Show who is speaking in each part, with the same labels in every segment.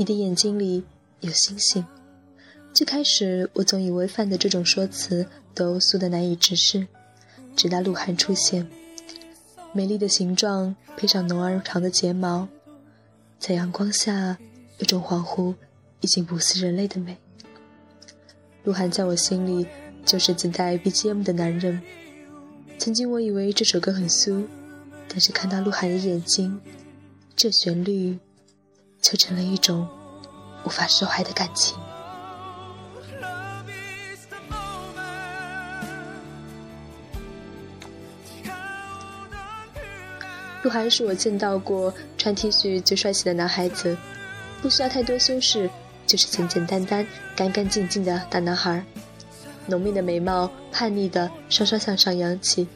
Speaker 1: 你的眼睛里有星星。最开始我总以为范的这种说辞都俗得难以直视，直到鹿晗出现，美丽的形状配上浓而长的睫毛，在阳光下有种恍惚，已经不似人类的美。鹿晗在我心里就是自带 BGM 的男人。曾经我以为这首歌很俗，但是看到鹿晗的眼睛，这旋律就成了一种无法释怀的感情。鹿晗是我见到过穿 T 恤最帅气的男孩子，不需要太多修饰，就是简简单单、干干净净的大男孩。浓密的眉毛，叛逆的稍稍向上扬起，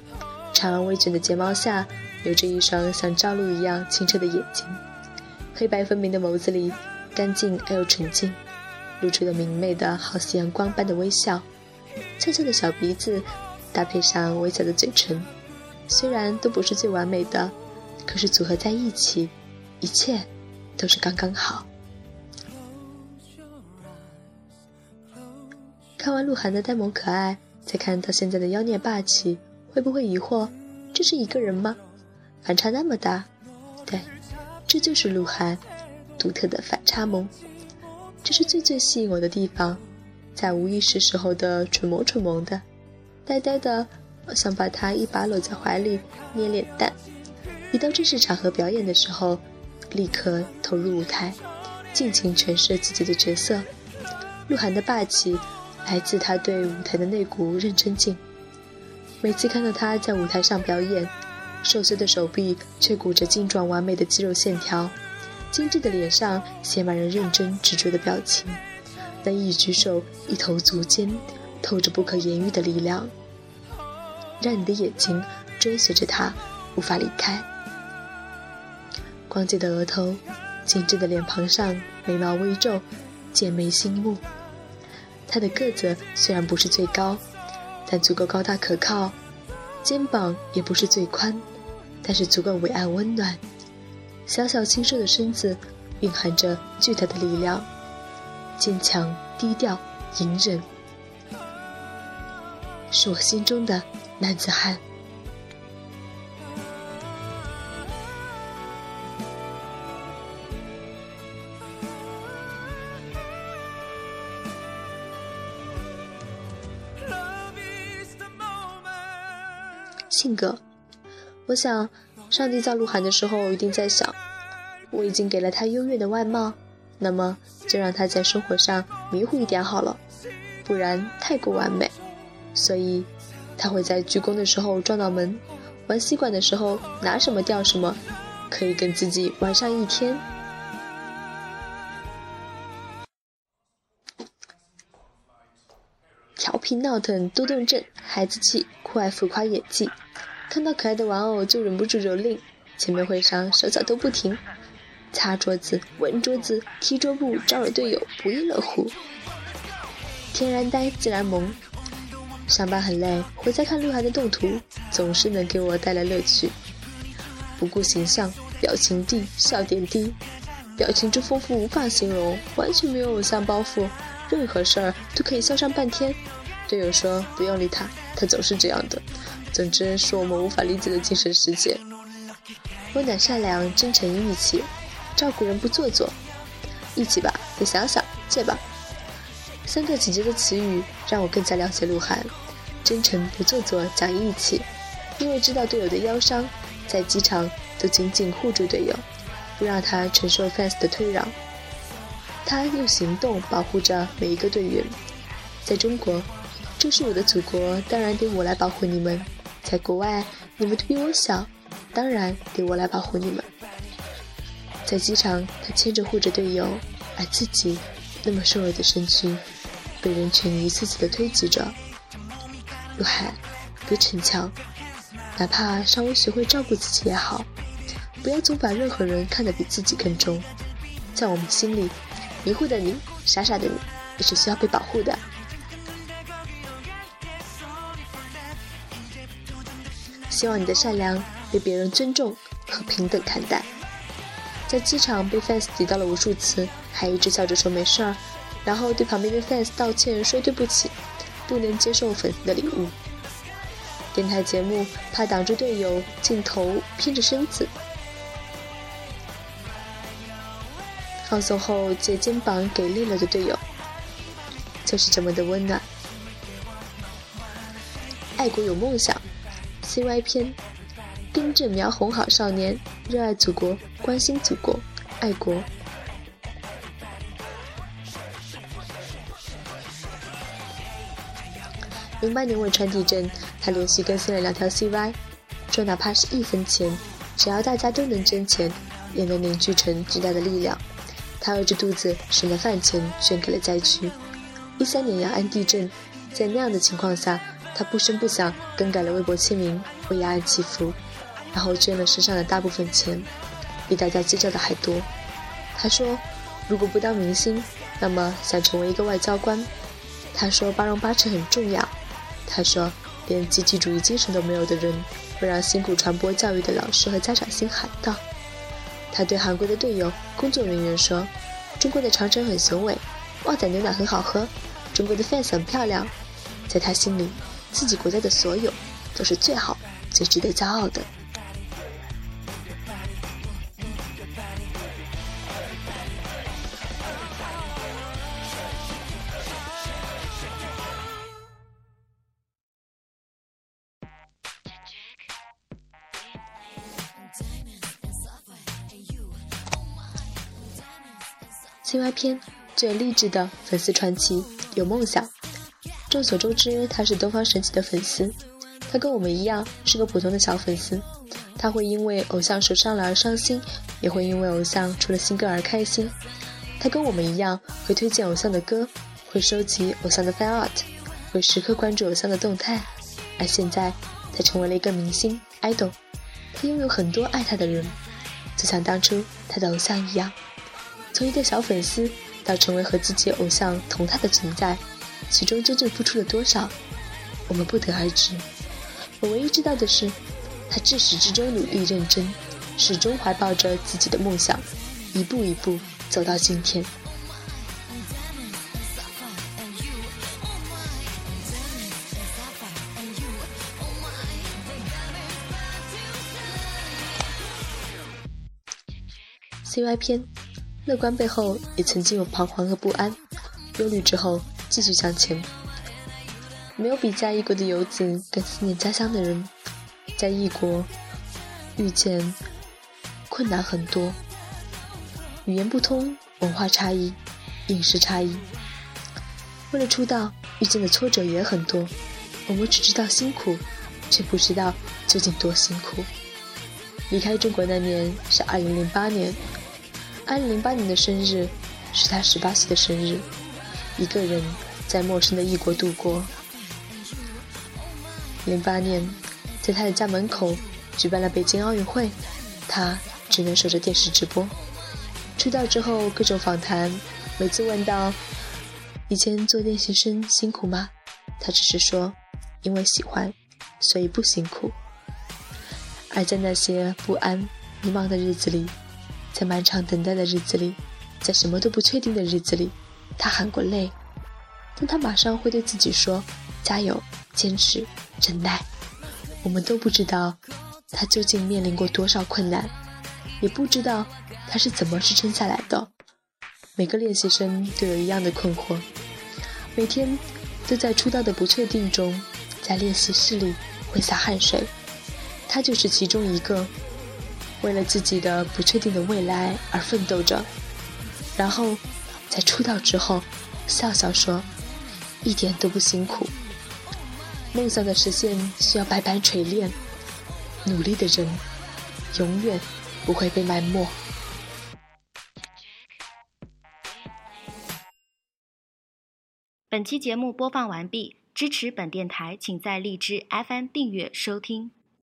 Speaker 1: 长而微卷的睫毛下，有着一双像朝露一样清澈的眼睛，黑白分明的眸子里，干净而又纯净，露出了明媚的好似阳光般的微笑，翘翘的小鼻子，搭配上微小的嘴唇，虽然都不是最完美的，可是组合在一起，一切都是刚刚好。看完鹿晗的呆萌可爱，再看到现在的妖孽霸气，会不会疑惑，这是一个人吗？反差那么大，这就是鹿晗独特的反差萌，这是最最吸引我的地方，在无意识时候的蠢萌蠢萌的，呆呆的，想把他一把搂在怀里捏脸蛋，一到正式场合表演的时候，立刻投入舞台，尽情诠释自己的角色，鹿晗的霸气。来自他对舞台的那股认真劲。每次看到他在舞台上表演，瘦削的手臂却鼓着精壮完美的肌肉线条，精致的脸上写满了认真执着的表情。那一举手、一投足间，透着不可言喻的力量，让你的眼睛追随着他，无法离开。光洁的额头，精致的脸庞上，眉毛微皱，剑眉星目。他的个子虽然不是最高，但足够高大可靠；肩膀也不是最宽，但是足够伟岸温暖。小小清瘦的身子蕴含着巨大的力量，坚强、低调、隐忍，是我心中的男子汉。性格，我想，上帝造鹿晗的时候一定在想，我已经给了他优越的外貌，那么就让他在生活上迷糊一点好了，不然太过完美。所以，他会在鞠躬的时候撞到门，玩吸管的时候拿什么掉什么，可以跟自己玩上一天。调皮闹腾、多动症、孩子气、酷爱浮夸演技。看到可爱的玩偶就忍不住蹂躏，前面会上手脚都不停，擦桌子、闻桌子、踢桌布，招惹队友不亦乐乎。天然呆，自然萌。上班很累，回家看鹿晗的动图，总是能给我带来乐趣。不顾形象，表情低，笑点低，表情之丰富无法形容，完全没有偶像包袱，任何事儿都可以笑上半天。队友说不用理他，他总是这样的。总之是我们无法理解的精神世界。温暖、善良、真诚、义气，照顾人不做作。义气吧，你想想，借吧。三个姐姐的词语让我更加了解鹿晗。真诚、不做作、讲义气。因为知道队友的腰伤，在机场都紧紧护住队友，不让他承受 fans 的退让。他用行动保护着每一个队员。在中国，这是我的祖国，当然得我来保护你们。在国外，你们都比我小，当然得我来保护你们。在机场，他牵着护着队友，而自己那么瘦弱的身躯，被人群一次次的推挤着。陆海，别逞强，哪怕稍微学会照顾自己也好，不要总把任何人看得比自己更重。在我们心里，迷糊的你，傻傻的你，也是需要被保护的。希望你的善良被别人尊重和平等看待。在机场被 fans 挤到了无数次，还一直笑着说没事儿，然后对旁边的 fans 道歉说对不起，不能接受粉丝的礼物。电台节目怕挡住队友镜头，偏着身子。放松后借肩膀给累了的队友，就是这么的温暖。爱国有梦想，CY 篇，兵正苗红好少年，热爱祖国，关心祖国，爱国。零八年汶川地震，他连续更新了两条 CY，说哪怕是一分钱，只要大家都能捐钱，也能凝聚成巨大的力量。他饿着肚子省了饭钱，捐给了灾区。一三年雅安地震，在那样的情况下，他不声不响更改了微博签名，为雅安祈福，然后捐了身上的大部分钱，比大家计较的还多。他说，如果不当明星，那么想成为一个外交官。他说，八荣八耻很重要。他说，连集体主义精神都没有的人，会让辛苦传播教育的老师和家长心寒的。他对韩国的队友、工作人员说：“中国的长城很雄伟，旺仔牛奶很好喝，中国的 fans 很漂亮。”在他心里，自己国家的所有都是最好、最值得骄傲的。青蛙篇最励志的粉丝传奇，有梦想。众所周知，他是东方神起的粉丝。他跟我们一样，是个普通的小粉丝。他会因为偶像受伤了而伤心，也会因为偶像出了新歌而开心。他跟我们一样，会推荐偶像的歌，会收集偶像的 fan art，会时刻关注偶像的动态。而现在，他成为了一个明星 idol。他拥有很多爱他的人，就像当初他的偶像一样。从一个小粉丝到成为和自己偶像同台的存在，其中真正付出了多少，我们不得而知。我唯一知道的是，他至始至终努力认真，始终怀抱着自己的梦想，一步一步走到今天。CY 篇。乐观背后也曾经有彷徨和不安，忧虑之后继续向前。没有比在异国的游子更思念家乡的人，在异国遇见困难很多，语言不通，文化差异，饮食差异。为了出道，遇见的挫折也很多，我们只知道辛苦，却不知道究竟多辛苦。离开中国那年是二零零八年。二零零八年的生日是他十八岁的生日，一个人在陌生的异国度过。零八年，在他的家门口举办了北京奥运会，他只能守着电视直播。出道之后各种访谈，每次问到以前做练习生辛苦吗？他只是说因为喜欢，所以不辛苦。而在那些不安、迷茫的日子里。在漫长等待的日子里，在什么都不确定的日子里，他喊过累，但他马上会对自己说：“加油，坚持，忍耐。”我们都不知道他究竟面临过多少困难，也不知道他是怎么支撑下来的。每个练习生都有一样的困惑，每天都在出道的不确定中，在练习室里挥洒汗水，他就是其中一个。为了自己的不确定的未来而奋斗着，然后在出道之后笑笑说：“一点都不辛苦。”梦想的实现需要百般锤炼，努力的人永远不会被埋没。
Speaker 2: 本期节目播放完毕，支持本电台，请在荔枝 FM 订阅收听。